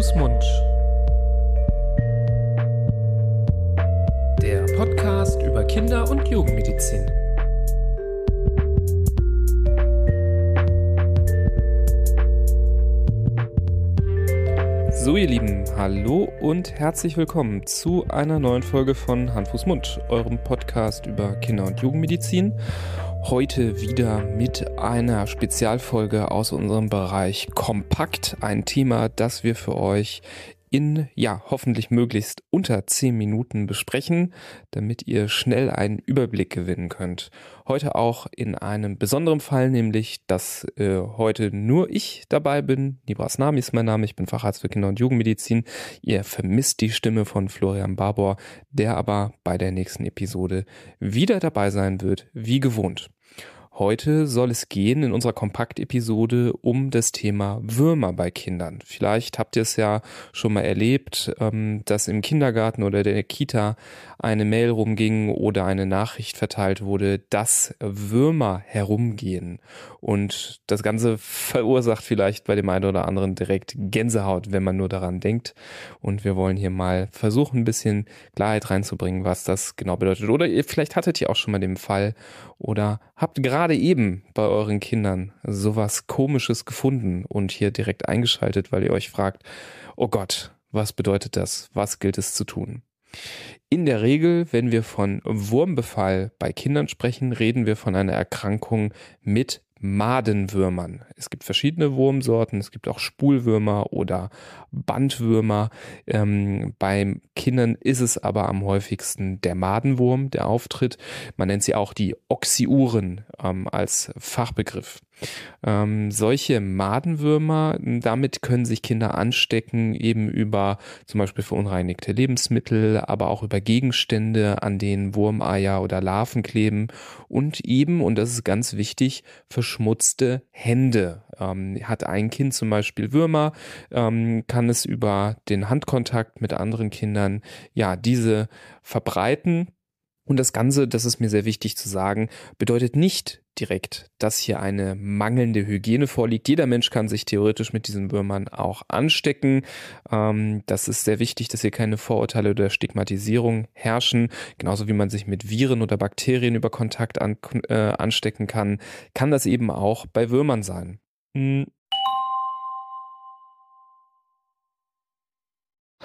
Fuß, Mund. Der Podcast über Kinder- und Jugendmedizin. So ihr Lieben, hallo und herzlich willkommen zu einer neuen Folge von Hand, Mund, eurem Podcast über Kinder- und Jugendmedizin. Heute wieder mit einer Spezialfolge aus unserem Bereich Kompakt. Ein Thema, das wir für euch in, ja, hoffentlich möglichst unter 10 Minuten besprechen, damit ihr schnell einen Überblick gewinnen könnt. Heute auch in einem besonderen Fall, nämlich, dass äh, heute nur ich dabei bin. Nibras Nami ist mein Name, ich bin Facharzt für Kinder- und Jugendmedizin. Ihr vermisst die Stimme von Florian Barbour, der aber bei der nächsten Episode wieder dabei sein wird, wie gewohnt. Heute soll es gehen in unserer Kompakt-Episode um das Thema Würmer bei Kindern. Vielleicht habt ihr es ja schon mal erlebt, ähm, dass im Kindergarten oder der Kita eine Mail rumging oder eine Nachricht verteilt wurde, dass Würmer herumgehen. Und das Ganze verursacht vielleicht bei dem einen oder anderen direkt Gänsehaut, wenn man nur daran denkt. Und wir wollen hier mal versuchen, ein bisschen Klarheit reinzubringen, was das genau bedeutet. Oder ihr, vielleicht hattet ihr auch schon mal den Fall oder habt gerade eben bei euren Kindern sowas Komisches gefunden und hier direkt eingeschaltet, weil ihr euch fragt, oh Gott, was bedeutet das? Was gilt es zu tun? In der Regel, wenn wir von Wurmbefall bei Kindern sprechen, reden wir von einer Erkrankung mit Madenwürmern. Es gibt verschiedene Wurmsorten, es gibt auch Spulwürmer oder Bandwürmer. Ähm, bei Kindern ist es aber am häufigsten der Madenwurm, der auftritt. Man nennt sie auch die Oxyuren ähm, als Fachbegriff. Ähm, solche Madenwürmer, damit können sich Kinder anstecken, eben über zum Beispiel verunreinigte Lebensmittel, aber auch über Gegenstände, an denen Wurmeier oder Larven kleben und eben, und das ist ganz wichtig, verschmutzte Hände. Ähm, hat ein Kind zum Beispiel Würmer, ähm, kann es über den Handkontakt mit anderen Kindern ja diese verbreiten und das Ganze, das ist mir sehr wichtig zu sagen, bedeutet nicht direkt, dass hier eine mangelnde Hygiene vorliegt. Jeder Mensch kann sich theoretisch mit diesen Würmern auch anstecken. Ähm, das ist sehr wichtig, dass hier keine Vorurteile oder Stigmatisierung herrschen. Genauso wie man sich mit Viren oder Bakterien über Kontakt äh, anstecken kann, kann das eben auch bei Würmern sein.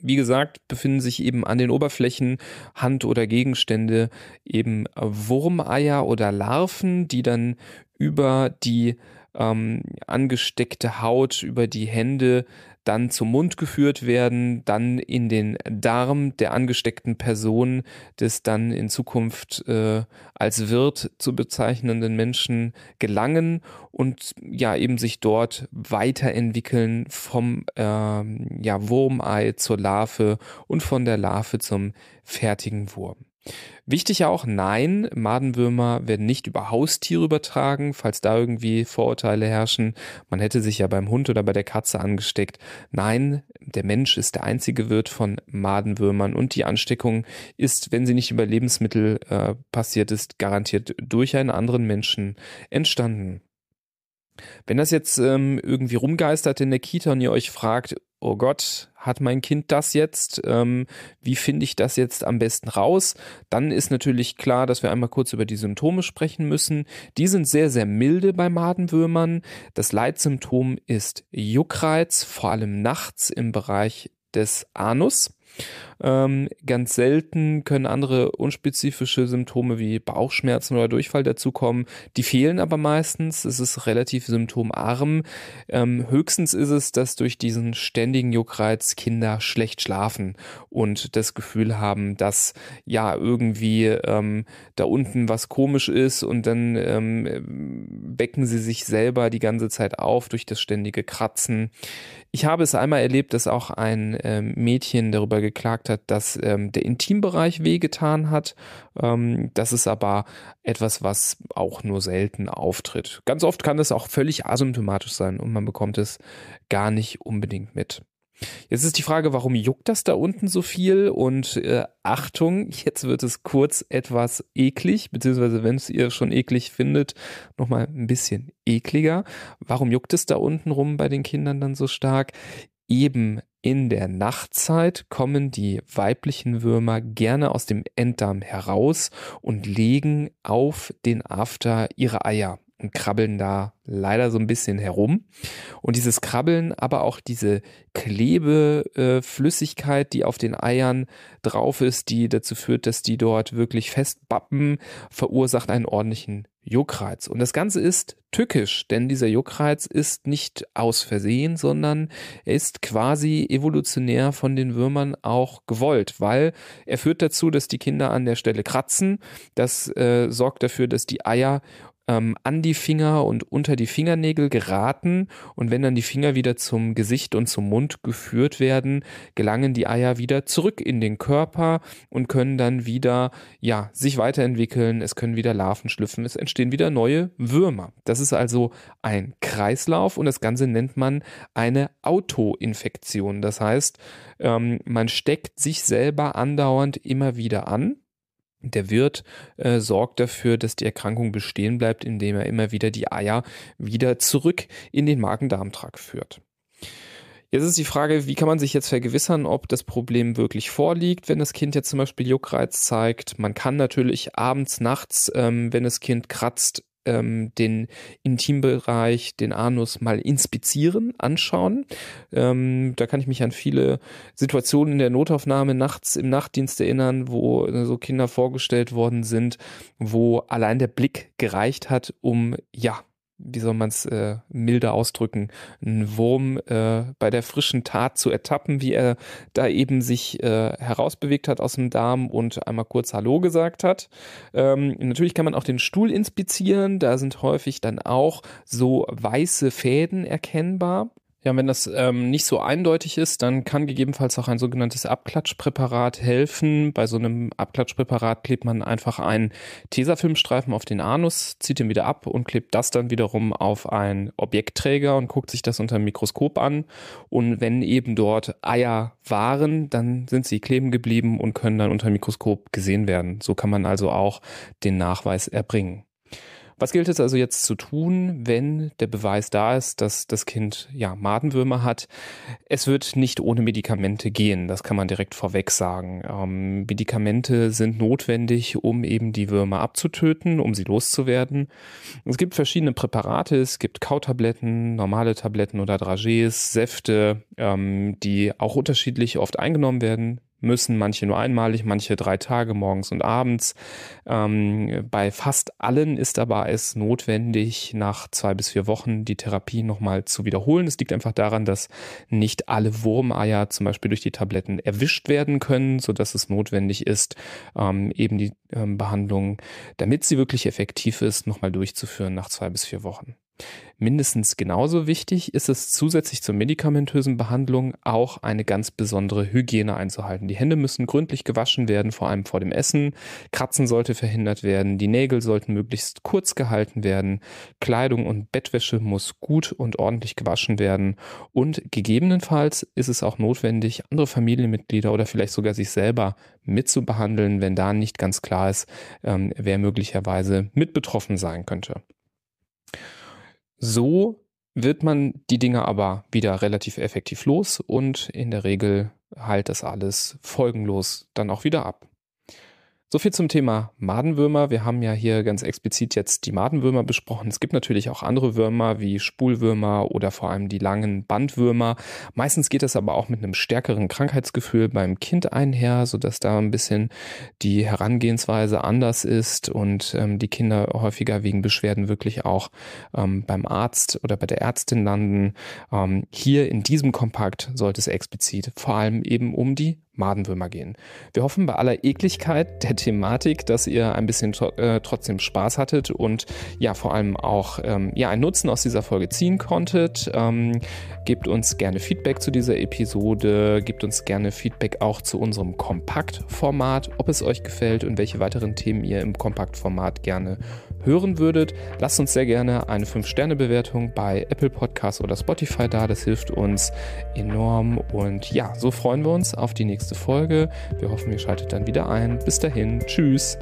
Wie gesagt, befinden sich eben an den Oberflächen Hand- oder Gegenstände eben Wurmeier oder Larven, die dann über die ähm, angesteckte Haut, über die Hände dann zum Mund geführt werden, dann in den Darm der angesteckten Person des dann in Zukunft äh, als Wirt zu bezeichnenden Menschen gelangen und ja eben sich dort weiterentwickeln vom ähm, ja, Wurmei zur Larve und von der Larve zum fertigen Wurm. Wichtig auch, nein, Madenwürmer werden nicht über Haustiere übertragen, falls da irgendwie Vorurteile herrschen. Man hätte sich ja beim Hund oder bei der Katze angesteckt. Nein, der Mensch ist der einzige Wirt von Madenwürmern und die Ansteckung ist, wenn sie nicht über Lebensmittel äh, passiert ist, garantiert durch einen anderen Menschen entstanden. Wenn das jetzt ähm, irgendwie rumgeistert in der Kita und ihr euch fragt, oh Gott, hat mein Kind das jetzt? Ähm, wie finde ich das jetzt am besten raus? Dann ist natürlich klar, dass wir einmal kurz über die Symptome sprechen müssen. Die sind sehr, sehr milde bei Madenwürmern. Das Leitsymptom ist Juckreiz, vor allem nachts im Bereich des Anus. Ähm, ganz selten können andere unspezifische Symptome wie Bauchschmerzen oder Durchfall dazukommen. Die fehlen aber meistens. Es ist relativ symptomarm. Ähm, höchstens ist es, dass durch diesen ständigen Juckreiz Kinder schlecht schlafen und das Gefühl haben, dass ja irgendwie ähm, da unten was komisch ist und dann ähm, wecken sie sich selber die ganze Zeit auf durch das ständige Kratzen. Ich habe es einmal erlebt, dass auch ein ähm, Mädchen darüber geklagt gesagt hat, dass ähm, der Intimbereich wehgetan hat. Ähm, das ist aber etwas, was auch nur selten auftritt. Ganz oft kann das auch völlig asymptomatisch sein und man bekommt es gar nicht unbedingt mit. Jetzt ist die Frage, warum juckt das da unten so viel? Und äh, Achtung, jetzt wird es kurz etwas eklig, beziehungsweise wenn es ihr schon eklig findet, nochmal ein bisschen ekliger. Warum juckt es da unten rum bei den Kindern dann so stark? Eben in der Nachtzeit kommen die weiblichen Würmer gerne aus dem Enddarm heraus und legen auf den After ihre Eier und krabbeln da leider so ein bisschen herum. Und dieses Krabbeln, aber auch diese Klebeflüssigkeit, äh, die auf den Eiern drauf ist, die dazu führt, dass die dort wirklich festbappen, verursacht einen ordentlichen Juckreiz. Und das Ganze ist tückisch, denn dieser Juckreiz ist nicht aus Versehen, sondern er ist quasi evolutionär von den Würmern auch gewollt, weil er führt dazu, dass die Kinder an der Stelle kratzen. Das äh, sorgt dafür, dass die Eier ähm, an die Finger und unter die Fingernägel geraten und wenn dann die Finger wieder zum Gesicht und zum Mund geführt werden, gelangen die Eier wieder zurück in den Körper und können dann wieder ja sich weiterentwickeln. Es können wieder Larven schlüpfen. Es entstehen wieder neue Würmer. Das ist also ein Kreislauf und das Ganze nennt man eine Autoinfektion. Das heißt, ähm, man steckt sich selber andauernd immer wieder an der Wirt äh, sorgt dafür, dass die Erkrankung bestehen bleibt, indem er immer wieder die Eier wieder zurück in den Magen-Darm-Trakt führt. Jetzt ist die Frage, wie kann man sich jetzt vergewissern, ob das Problem wirklich vorliegt, wenn das Kind jetzt zum Beispiel Juckreiz zeigt. Man kann natürlich abends, nachts, ähm, wenn das Kind kratzt, ähm, den Intimbereich, den Anus mal inspizieren, anschauen. Ähm, da kann ich mich an viele Situationen in der Notaufnahme nachts im Nachtdienst erinnern, wo äh, so Kinder vorgestellt worden sind, wo allein der Blick gereicht hat, um ja wie soll man es äh, milder ausdrücken, einen Wurm äh, bei der frischen Tat zu ertappen, wie er da eben sich äh, herausbewegt hat aus dem Darm und einmal kurz Hallo gesagt hat. Ähm, natürlich kann man auch den Stuhl inspizieren, da sind häufig dann auch so weiße Fäden erkennbar. Ja, wenn das ähm, nicht so eindeutig ist, dann kann gegebenenfalls auch ein sogenanntes Abklatschpräparat helfen. Bei so einem Abklatschpräparat klebt man einfach einen Tesafilmstreifen auf den Anus, zieht ihn wieder ab und klebt das dann wiederum auf einen Objektträger und guckt sich das unter dem Mikroskop an. Und wenn eben dort Eier waren, dann sind sie kleben geblieben und können dann unter dem Mikroskop gesehen werden. So kann man also auch den Nachweis erbringen. Was gilt es also jetzt zu tun, wenn der Beweis da ist, dass das Kind ja Madenwürmer hat? Es wird nicht ohne Medikamente gehen, das kann man direkt vorweg sagen. Ähm, Medikamente sind notwendig, um eben die Würmer abzutöten, um sie loszuwerden. Es gibt verschiedene Präparate, es gibt Kautabletten, normale Tabletten oder Dragees, Säfte, ähm, die auch unterschiedlich oft eingenommen werden müssen, manche nur einmalig, manche drei Tage morgens und abends. Ähm, bei fast allen ist aber es notwendig, nach zwei bis vier Wochen die Therapie nochmal zu wiederholen. Es liegt einfach daran, dass nicht alle Wurmeier zum Beispiel durch die Tabletten erwischt werden können, so dass es notwendig ist, ähm, eben die ähm, Behandlung, damit sie wirklich effektiv ist, nochmal durchzuführen nach zwei bis vier Wochen. Mindestens genauso wichtig ist es zusätzlich zur medikamentösen Behandlung auch eine ganz besondere Hygiene einzuhalten. Die Hände müssen gründlich gewaschen werden, vor allem vor dem Essen. Kratzen sollte verhindert werden. Die Nägel sollten möglichst kurz gehalten werden. Kleidung und Bettwäsche muss gut und ordentlich gewaschen werden. Und gegebenenfalls ist es auch notwendig, andere Familienmitglieder oder vielleicht sogar sich selber mitzubehandeln, wenn da nicht ganz klar ist, ähm, wer möglicherweise mit betroffen sein könnte. So wird man die Dinge aber wieder relativ effektiv los und in der Regel heilt das alles folgenlos dann auch wieder ab. So viel zum Thema Madenwürmer. Wir haben ja hier ganz explizit jetzt die Madenwürmer besprochen. Es gibt natürlich auch andere Würmer wie Spulwürmer oder vor allem die langen Bandwürmer. Meistens geht das aber auch mit einem stärkeren Krankheitsgefühl beim Kind einher, sodass da ein bisschen die Herangehensweise anders ist und ähm, die Kinder häufiger wegen Beschwerden wirklich auch ähm, beim Arzt oder bei der Ärztin landen. Ähm, hier in diesem Kompakt sollte es explizit vor allem eben um die Madenwürmer gehen. Wir hoffen bei aller Ekligkeit der Thematik, dass ihr ein bisschen äh, trotzdem Spaß hattet und ja vor allem auch ähm, ja einen Nutzen aus dieser Folge ziehen konntet. Ähm, gebt uns gerne Feedback zu dieser Episode, gebt uns gerne Feedback auch zu unserem Kompaktformat, ob es euch gefällt und welche weiteren Themen ihr im Kompaktformat gerne hören würdet. Lasst uns sehr gerne eine 5-Sterne-Bewertung bei Apple Podcasts oder Spotify da. Das hilft uns enorm. Und ja, so freuen wir uns auf die nächste Folge. Wir hoffen, ihr schaltet dann wieder ein. Bis dahin. Tschüss.